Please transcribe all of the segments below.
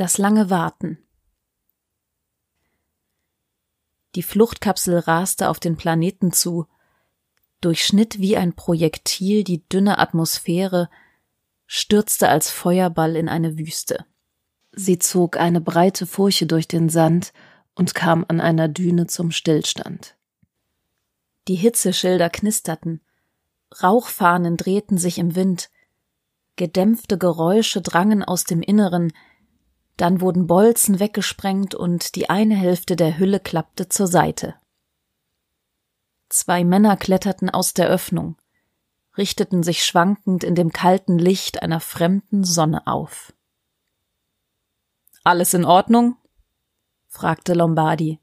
Das lange Warten. Die Fluchtkapsel raste auf den Planeten zu, durchschnitt wie ein Projektil die dünne Atmosphäre, stürzte als Feuerball in eine Wüste. Sie zog eine breite Furche durch den Sand und kam an einer Düne zum Stillstand. Die Hitzeschilder knisterten, Rauchfahnen drehten sich im Wind, gedämpfte Geräusche drangen aus dem Inneren, dann wurden Bolzen weggesprengt und die eine Hälfte der Hülle klappte zur Seite. Zwei Männer kletterten aus der Öffnung, richteten sich schwankend in dem kalten Licht einer fremden Sonne auf. Alles in Ordnung? fragte Lombardi.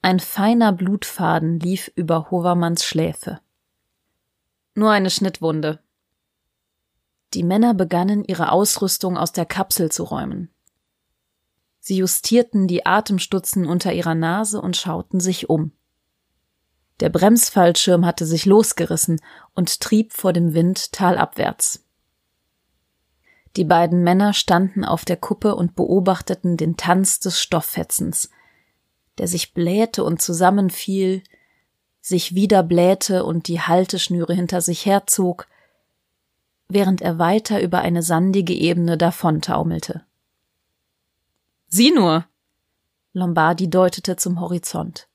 Ein feiner Blutfaden lief über Hovermanns Schläfe. Nur eine Schnittwunde. Die Männer begannen ihre Ausrüstung aus der Kapsel zu räumen. Sie justierten die Atemstutzen unter ihrer Nase und schauten sich um. Der Bremsfallschirm hatte sich losgerissen und trieb vor dem Wind talabwärts. Die beiden Männer standen auf der Kuppe und beobachteten den Tanz des Stofffetzens, der sich blähte und zusammenfiel, sich wieder blähte und die Halteschnüre hinter sich herzog, während er weiter über eine sandige Ebene davontaumelte. Sieh nur! Lombardi deutete zum Horizont.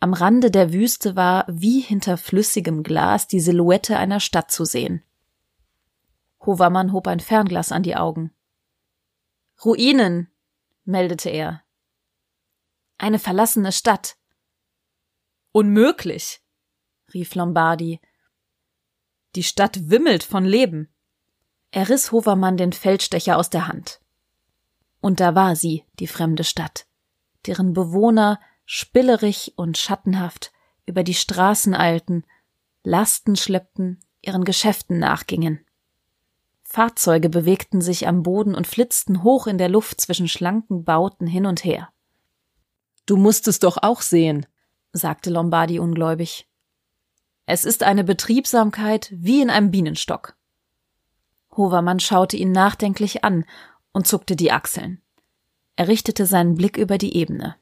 Am Rande der Wüste war wie hinter flüssigem Glas die Silhouette einer Stadt zu sehen. Hovermann hob ein Fernglas an die Augen. Ruinen, meldete er. Eine verlassene Stadt. Unmöglich, rief Lombardi. Die Stadt wimmelt von Leben. Er riss Hovermann den Feldstecher aus der Hand. Und da war sie, die fremde Stadt, deren Bewohner spillerig und schattenhaft über die Straßen eilten, Lasten schleppten, ihren Geschäften nachgingen. Fahrzeuge bewegten sich am Boden und flitzten hoch in der Luft zwischen schlanken Bauten hin und her. Du musst es doch auch sehen, sagte Lombardi ungläubig. Es ist eine Betriebsamkeit wie in einem Bienenstock. Hovermann schaute ihn nachdenklich an und zuckte die Achseln. Er richtete seinen Blick über die Ebene.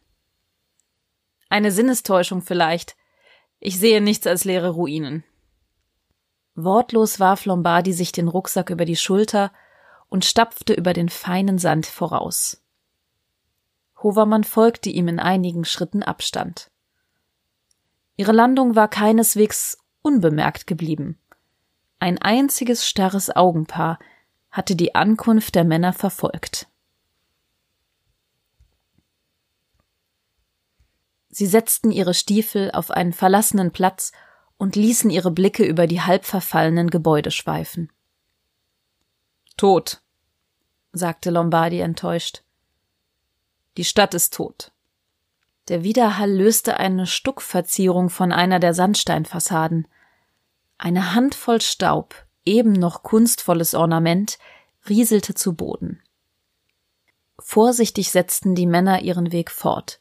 Eine Sinnestäuschung vielleicht. Ich sehe nichts als leere Ruinen. Wortlos warf Lombardi sich den Rucksack über die Schulter und stapfte über den feinen Sand voraus. Hovermann folgte ihm in einigen Schritten Abstand. Ihre Landung war keineswegs unbemerkt geblieben. Ein einziges starres Augenpaar hatte die Ankunft der Männer verfolgt. Sie setzten ihre Stiefel auf einen verlassenen Platz und ließen ihre Blicke über die halb verfallenen Gebäude schweifen. Tot, sagte Lombardi enttäuscht. Die Stadt ist tot. Der Widerhall löste eine Stuckverzierung von einer der Sandsteinfassaden. Eine Handvoll Staub, eben noch kunstvolles Ornament, rieselte zu Boden. Vorsichtig setzten die Männer ihren Weg fort.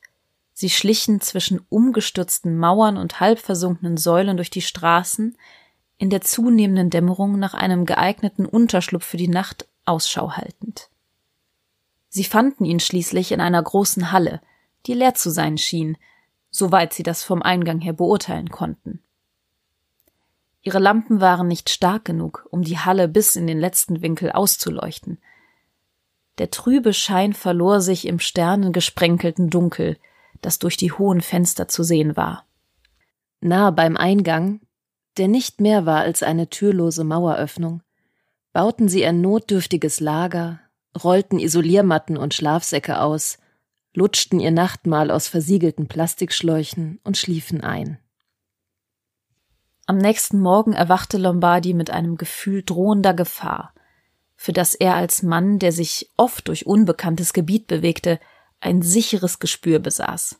Sie schlichen zwischen umgestürzten Mauern und halbversunkenen Säulen durch die Straßen, in der zunehmenden Dämmerung nach einem geeigneten Unterschlupf für die Nacht Ausschau haltend. Sie fanden ihn schließlich in einer großen Halle, die leer zu sein schien, soweit sie das vom Eingang her beurteilen konnten. Ihre Lampen waren nicht stark genug, um die Halle bis in den letzten Winkel auszuleuchten. Der trübe Schein verlor sich im sternengesprenkelten Dunkel, das durch die hohen Fenster zu sehen war. Nahe beim Eingang, der nicht mehr war als eine türlose Maueröffnung, bauten sie ein notdürftiges Lager, rollten Isoliermatten und Schlafsäcke aus, lutschten ihr Nachtmahl aus versiegelten Plastikschläuchen und schliefen ein. Am nächsten Morgen erwachte Lombardi mit einem Gefühl drohender Gefahr, für das er als Mann, der sich oft durch unbekanntes Gebiet bewegte, ein sicheres Gespür besaß.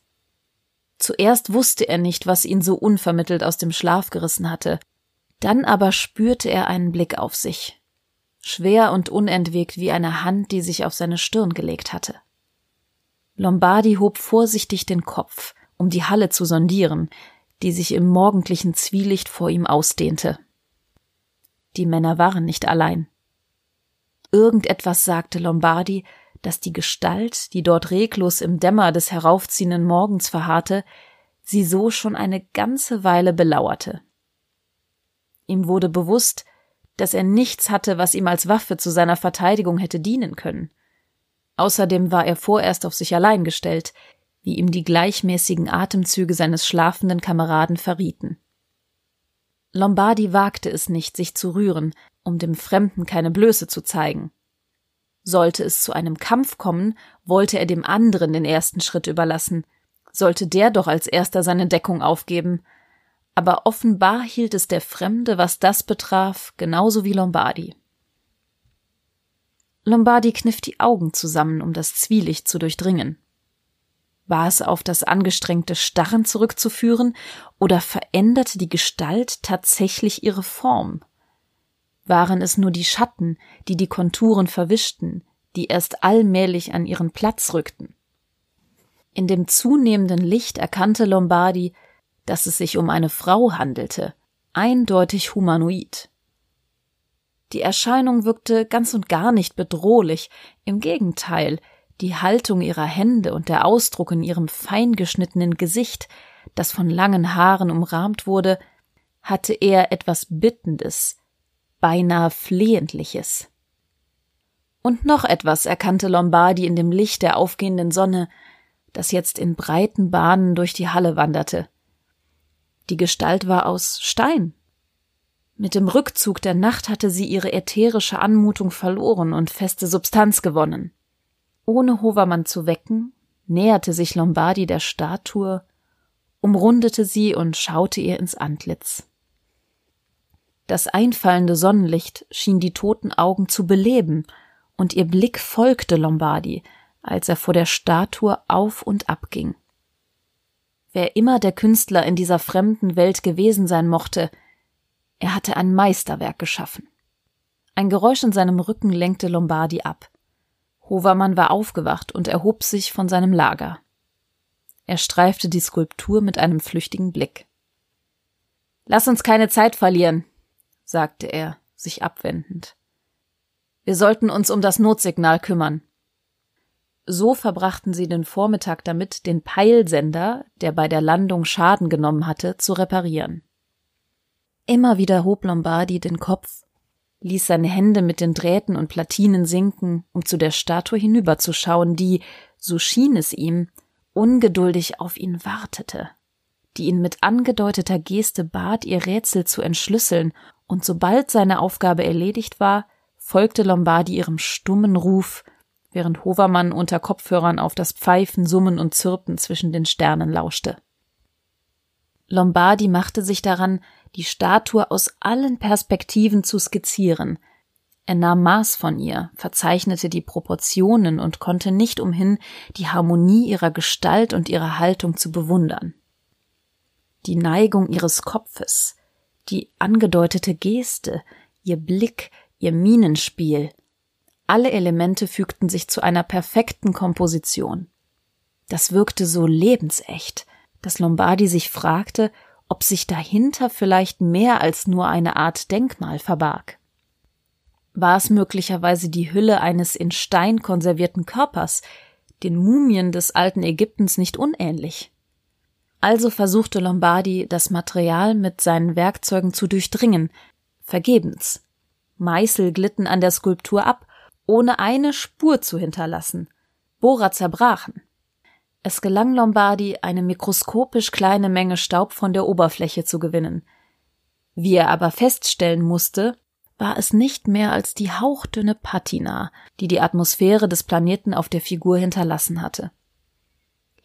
Zuerst wusste er nicht, was ihn so unvermittelt aus dem Schlaf gerissen hatte, dann aber spürte er einen Blick auf sich, schwer und unentwegt wie eine Hand, die sich auf seine Stirn gelegt hatte. Lombardi hob vorsichtig den Kopf, um die Halle zu sondieren, die sich im morgendlichen Zwielicht vor ihm ausdehnte. Die Männer waren nicht allein. irgendetwas sagte Lombardi, dass die Gestalt, die dort reglos im Dämmer des heraufziehenden Morgens verharrte, sie so schon eine ganze Weile belauerte. Ihm wurde bewusst, dass er nichts hatte, was ihm als Waffe zu seiner Verteidigung hätte dienen können. Außerdem war er vorerst auf sich allein gestellt, wie ihm die gleichmäßigen Atemzüge seines schlafenden Kameraden verrieten. Lombardi wagte es nicht, sich zu rühren, um dem Fremden keine Blöße zu zeigen. Sollte es zu einem Kampf kommen, wollte er dem anderen den ersten Schritt überlassen, sollte der doch als erster seine Deckung aufgeben, aber offenbar hielt es der Fremde, was das betraf, genauso wie Lombardi. Lombardi kniff die Augen zusammen, um das Zwielicht zu durchdringen. War es auf das angestrengte Starren zurückzuführen, oder veränderte die Gestalt tatsächlich ihre Form? Waren es nur die Schatten, die die Konturen verwischten, die erst allmählich an ihren Platz rückten? In dem zunehmenden Licht erkannte Lombardi, dass es sich um eine Frau handelte, eindeutig humanoid. Die Erscheinung wirkte ganz und gar nicht bedrohlich, im Gegenteil, die Haltung ihrer Hände und der Ausdruck in ihrem fein geschnittenen Gesicht, das von langen Haaren umrahmt wurde, hatte eher etwas Bittendes, beinahe Flehentliches. Und noch etwas erkannte Lombardi in dem Licht der aufgehenden Sonne, das jetzt in breiten Bahnen durch die Halle wanderte. Die Gestalt war aus Stein. Mit dem Rückzug der Nacht hatte sie ihre ätherische Anmutung verloren und feste Substanz gewonnen. Ohne Hovermann zu wecken, näherte sich Lombardi der Statue, umrundete sie und schaute ihr ins Antlitz. Das einfallende Sonnenlicht schien die toten Augen zu beleben, und ihr Blick folgte Lombardi, als er vor der Statue auf und ab ging. Wer immer der Künstler in dieser fremden Welt gewesen sein mochte, er hatte ein Meisterwerk geschaffen. Ein Geräusch in seinem Rücken lenkte Lombardi ab. Hovermann war aufgewacht und erhob sich von seinem Lager. Er streifte die Skulptur mit einem flüchtigen Blick. Lass uns keine Zeit verlieren, sagte er, sich abwendend. Wir sollten uns um das Notsignal kümmern. So verbrachten sie den Vormittag damit, den Peilsender, der bei der Landung Schaden genommen hatte, zu reparieren. Immer wieder hob Lombardi den Kopf, ließ seine Hände mit den Drähten und Platinen sinken, um zu der Statue hinüberzuschauen, die, so schien es ihm, ungeduldig auf ihn wartete, die ihn mit angedeuteter Geste bat, ihr Rätsel zu entschlüsseln, und sobald seine Aufgabe erledigt war, folgte Lombardi ihrem stummen Ruf, während Hovermann unter Kopfhörern auf das Pfeifen, Summen und Zirpen zwischen den Sternen lauschte. Lombardi machte sich daran, die Statue aus allen Perspektiven zu skizzieren. Er nahm Maß von ihr, verzeichnete die Proportionen und konnte nicht umhin, die Harmonie ihrer Gestalt und ihrer Haltung zu bewundern. Die Neigung ihres Kopfes, die angedeutete Geste, ihr Blick, ihr Mienenspiel, alle Elemente fügten sich zu einer perfekten Komposition. Das wirkte so lebensecht, dass Lombardi sich fragte, ob sich dahinter vielleicht mehr als nur eine Art Denkmal verbarg. War es möglicherweise die Hülle eines in Stein konservierten Körpers, den Mumien des alten Ägyptens nicht unähnlich? Also versuchte Lombardi, das Material mit seinen Werkzeugen zu durchdringen, vergebens. Meißel glitten an der Skulptur ab, ohne eine Spur zu hinterlassen. Bohrer zerbrachen. Es gelang Lombardi, eine mikroskopisch kleine Menge Staub von der Oberfläche zu gewinnen. Wie er aber feststellen musste, war es nicht mehr als die hauchdünne Patina, die die Atmosphäre des Planeten auf der Figur hinterlassen hatte.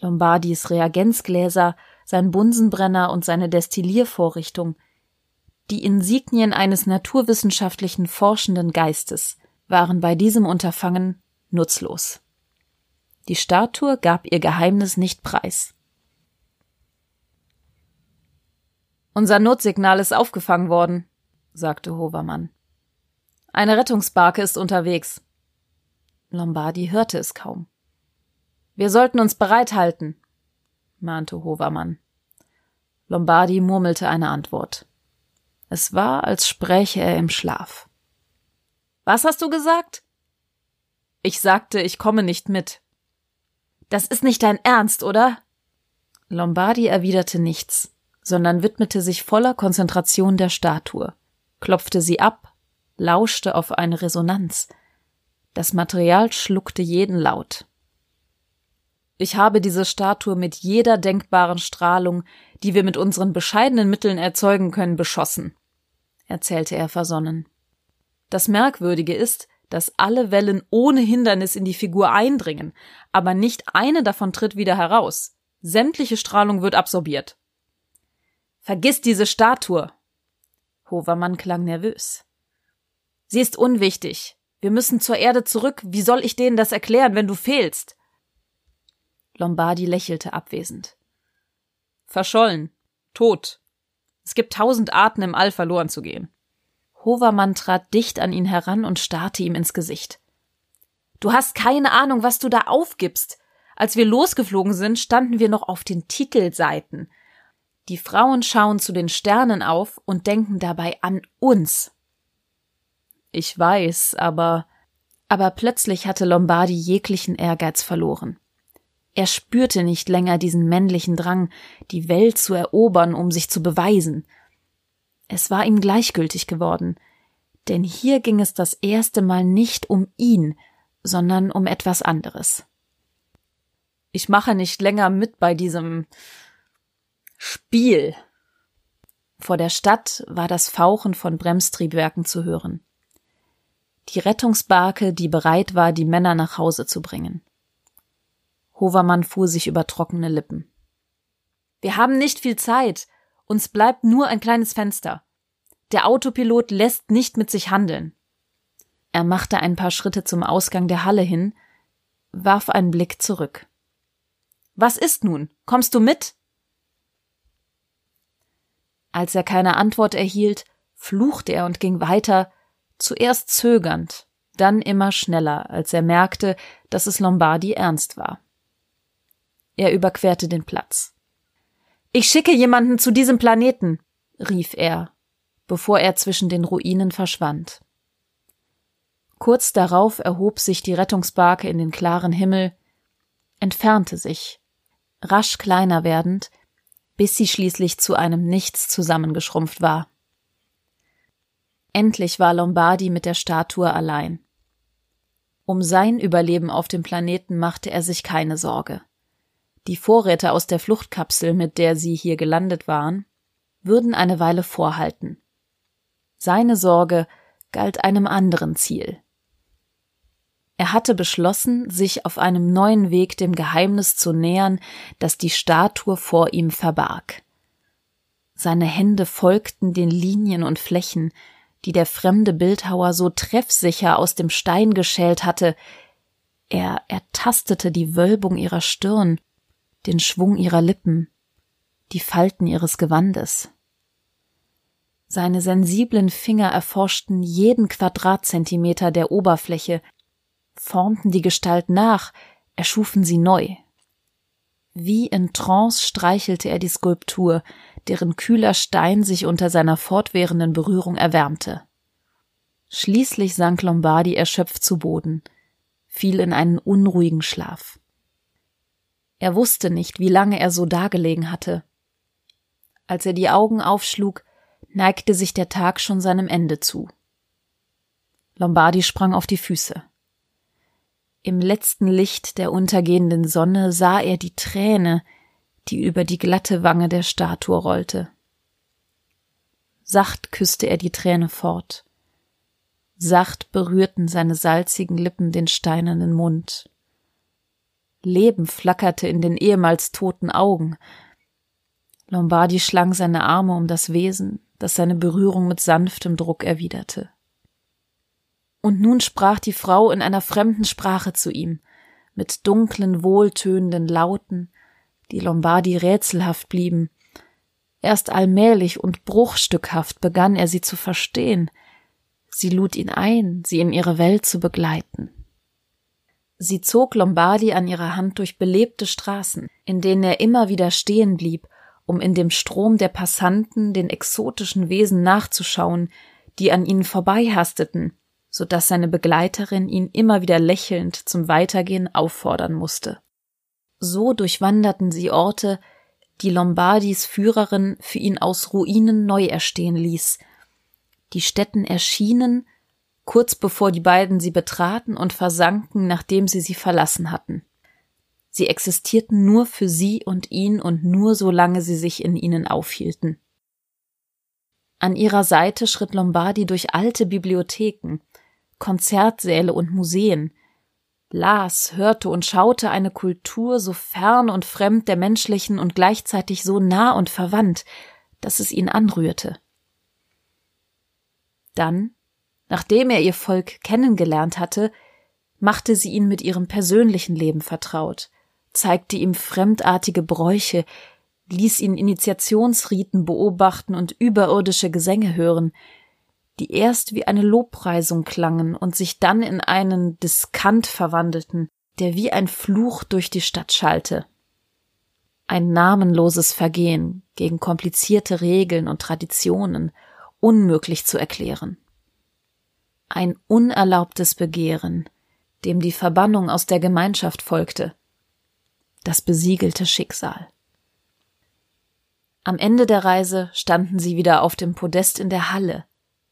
Lombardis Reagenzgläser, sein Bunsenbrenner und seine Destilliervorrichtung, die Insignien eines naturwissenschaftlichen forschenden Geistes, waren bei diesem Unterfangen nutzlos. Die Statue gab ihr Geheimnis nicht preis. Unser Notsignal ist aufgefangen worden, sagte Hovermann. Eine Rettungsbarke ist unterwegs. Lombardi hörte es kaum. Wir sollten uns bereithalten, mahnte Hovermann. Lombardi murmelte eine Antwort. Es war, als spräche er im Schlaf. Was hast du gesagt? Ich sagte, ich komme nicht mit. Das ist nicht dein Ernst, oder? Lombardi erwiderte nichts, sondern widmete sich voller Konzentration der Statue, klopfte sie ab, lauschte auf eine Resonanz. Das Material schluckte jeden Laut. Ich habe diese Statue mit jeder denkbaren Strahlung, die wir mit unseren bescheidenen Mitteln erzeugen können, beschossen, erzählte er versonnen. Das Merkwürdige ist, dass alle Wellen ohne Hindernis in die Figur eindringen, aber nicht eine davon tritt wieder heraus. Sämtliche Strahlung wird absorbiert. Vergiss diese Statue. Hovermann klang nervös. Sie ist unwichtig. Wir müssen zur Erde zurück. Wie soll ich denen das erklären, wenn du fehlst? Lombardi lächelte abwesend. Verschollen. Tot. Es gibt tausend Arten, im All verloren zu gehen. Hovermann trat dicht an ihn heran und starrte ihm ins Gesicht. Du hast keine Ahnung, was du da aufgibst. Als wir losgeflogen sind, standen wir noch auf den Titelseiten. Die Frauen schauen zu den Sternen auf und denken dabei an uns. Ich weiß, aber aber plötzlich hatte Lombardi jeglichen Ehrgeiz verloren. Er spürte nicht länger diesen männlichen Drang, die Welt zu erobern, um sich zu beweisen. Es war ihm gleichgültig geworden, denn hier ging es das erste Mal nicht um ihn, sondern um etwas anderes. Ich mache nicht länger mit bei diesem Spiel. Vor der Stadt war das Fauchen von Bremstriebwerken zu hören. Die Rettungsbarke, die bereit war, die Männer nach Hause zu bringen. Hovermann fuhr sich über trockene Lippen. Wir haben nicht viel Zeit. Uns bleibt nur ein kleines Fenster. Der Autopilot lässt nicht mit sich handeln. Er machte ein paar Schritte zum Ausgang der Halle hin, warf einen Blick zurück. Was ist nun? Kommst du mit? Als er keine Antwort erhielt, fluchte er und ging weiter, zuerst zögernd, dann immer schneller, als er merkte, dass es Lombardi ernst war. Er überquerte den Platz. Ich schicke jemanden zu diesem Planeten, rief er, bevor er zwischen den Ruinen verschwand. Kurz darauf erhob sich die Rettungsbarke in den klaren Himmel, entfernte sich, rasch kleiner werdend, bis sie schließlich zu einem Nichts zusammengeschrumpft war. Endlich war Lombardi mit der Statue allein. Um sein Überleben auf dem Planeten machte er sich keine Sorge. Die Vorräte aus der Fluchtkapsel, mit der sie hier gelandet waren, würden eine Weile vorhalten. Seine Sorge galt einem anderen Ziel. Er hatte beschlossen, sich auf einem neuen Weg dem Geheimnis zu nähern, das die Statue vor ihm verbarg. Seine Hände folgten den Linien und Flächen, die der fremde Bildhauer so treffsicher aus dem Stein geschält hatte. Er ertastete die Wölbung ihrer Stirn, den Schwung ihrer Lippen, die Falten ihres Gewandes. Seine sensiblen Finger erforschten jeden Quadratzentimeter der Oberfläche, formten die Gestalt nach, erschufen sie neu. Wie in Trance streichelte er die Skulptur, deren kühler Stein sich unter seiner fortwährenden Berührung erwärmte. Schließlich sank Lombardi erschöpft zu Boden, fiel in einen unruhigen Schlaf. Er wusste nicht, wie lange er so dagelegen hatte. Als er die Augen aufschlug, neigte sich der Tag schon seinem Ende zu. Lombardi sprang auf die Füße. Im letzten Licht der untergehenden Sonne sah er die Träne, die über die glatte Wange der Statue rollte. Sacht küsste er die Träne fort. Sacht berührten seine salzigen Lippen den steinernen Mund. Leben flackerte in den ehemals toten Augen. Lombardi schlang seine Arme um das Wesen, das seine Berührung mit sanftem Druck erwiderte. Und nun sprach die Frau in einer fremden Sprache zu ihm, mit dunklen, wohltönenden Lauten, die Lombardi rätselhaft blieben. Erst allmählich und bruchstückhaft begann er sie zu verstehen. Sie lud ihn ein, sie in ihre Welt zu begleiten. Sie zog Lombardi an ihrer Hand durch belebte Straßen, in denen er immer wieder stehen blieb, um in dem Strom der Passanten den exotischen Wesen nachzuschauen, die an ihnen vorbeihasteten, so dass seine Begleiterin ihn immer wieder lächelnd zum Weitergehen auffordern musste. So durchwanderten sie Orte, die Lombardis Führerin für ihn aus Ruinen neu erstehen ließ. Die Städten erschienen, kurz bevor die beiden sie betraten und versanken, nachdem sie sie verlassen hatten. Sie existierten nur für sie und ihn und nur solange sie sich in ihnen aufhielten. An ihrer Seite schritt Lombardi durch alte Bibliotheken, Konzertsäle und Museen, las, hörte und schaute eine Kultur so fern und fremd der menschlichen und gleichzeitig so nah und verwandt, dass es ihn anrührte. Dann, nachdem er ihr Volk kennengelernt hatte, machte sie ihn mit ihrem persönlichen Leben vertraut, zeigte ihm fremdartige Bräuche, ließ ihn Initiationsriten beobachten und überirdische Gesänge hören, die erst wie eine Lobpreisung klangen und sich dann in einen Diskant verwandelten, der wie ein Fluch durch die Stadt schallte. Ein namenloses Vergehen gegen komplizierte Regeln und Traditionen, unmöglich zu erklären. Ein unerlaubtes Begehren, dem die Verbannung aus der Gemeinschaft folgte, das besiegelte Schicksal. Am Ende der Reise standen sie wieder auf dem Podest in der Halle,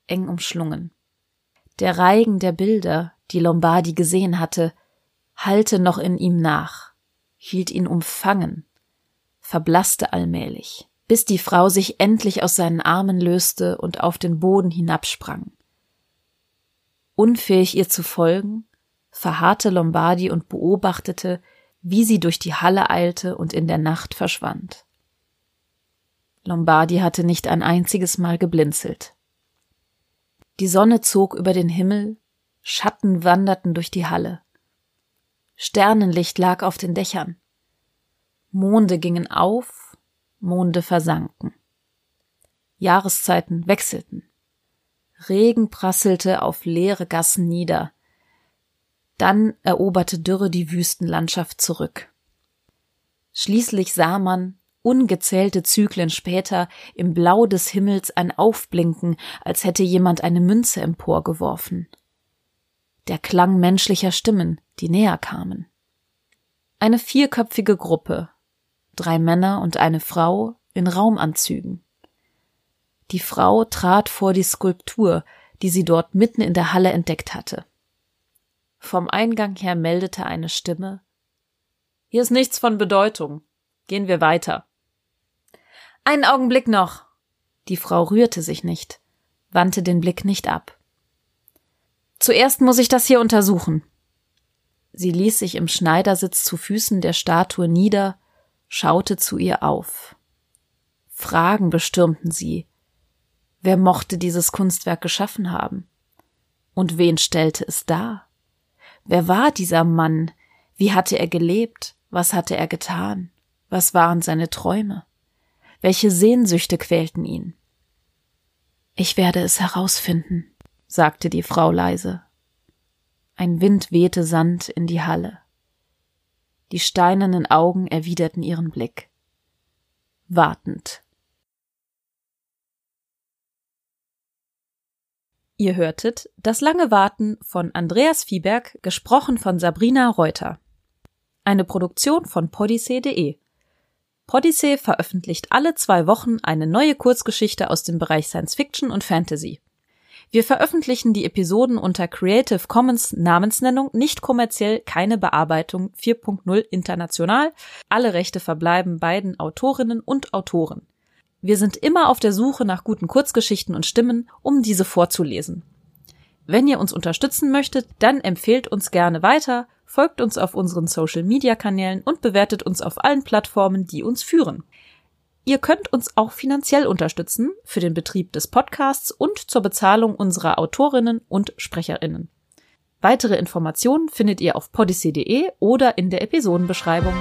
eng umschlungen. Der Reigen der Bilder, die Lombardi gesehen hatte, hallte noch in ihm nach, hielt ihn umfangen, verblasste allmählich, bis die Frau sich endlich aus seinen Armen löste und auf den Boden hinabsprang. Unfähig ihr zu folgen, verharrte Lombardi und beobachtete, wie sie durch die Halle eilte und in der Nacht verschwand. Lombardi hatte nicht ein einziges Mal geblinzelt. Die Sonne zog über den Himmel, Schatten wanderten durch die Halle. Sternenlicht lag auf den Dächern. Monde gingen auf, Monde versanken. Jahreszeiten wechselten. Regen prasselte auf leere Gassen nieder, dann eroberte Dürre die Wüstenlandschaft zurück. Schließlich sah man, ungezählte Zyklen später, im Blau des Himmels ein Aufblinken, als hätte jemand eine Münze emporgeworfen. Der Klang menschlicher Stimmen, die näher kamen. Eine vierköpfige Gruppe, drei Männer und eine Frau in Raumanzügen. Die Frau trat vor die Skulptur, die sie dort mitten in der Halle entdeckt hatte. Vom Eingang her meldete eine Stimme Hier ist nichts von Bedeutung. Gehen wir weiter. Einen Augenblick noch. Die Frau rührte sich nicht, wandte den Blick nicht ab. Zuerst muss ich das hier untersuchen. Sie ließ sich im Schneidersitz zu Füßen der Statue nieder, schaute zu ihr auf. Fragen bestürmten sie. Wer mochte dieses Kunstwerk geschaffen haben? Und wen stellte es dar? Wer war dieser Mann? Wie hatte er gelebt? Was hatte er getan? Was waren seine Träume? Welche Sehnsüchte quälten ihn? Ich werde es herausfinden, sagte die Frau leise. Ein Wind wehte Sand in die Halle. Die steinernen Augen erwiderten ihren Blick. Wartend Ihr hörtet Das lange Warten von Andreas Viehberg, gesprochen von Sabrina Reuter. Eine Produktion von podyssee.de. Podyssee veröffentlicht alle zwei Wochen eine neue Kurzgeschichte aus dem Bereich Science Fiction und Fantasy. Wir veröffentlichen die Episoden unter Creative Commons Namensnennung, nicht kommerziell, keine Bearbeitung 4.0 international. Alle Rechte verbleiben beiden Autorinnen und Autoren. Wir sind immer auf der Suche nach guten Kurzgeschichten und Stimmen, um diese vorzulesen. Wenn ihr uns unterstützen möchtet, dann empfehlt uns gerne weiter, folgt uns auf unseren Social Media Kanälen und bewertet uns auf allen Plattformen, die uns führen. Ihr könnt uns auch finanziell unterstützen für den Betrieb des Podcasts und zur Bezahlung unserer Autorinnen und Sprecherinnen. Weitere Informationen findet ihr auf podyssey.de oder in der Episodenbeschreibung.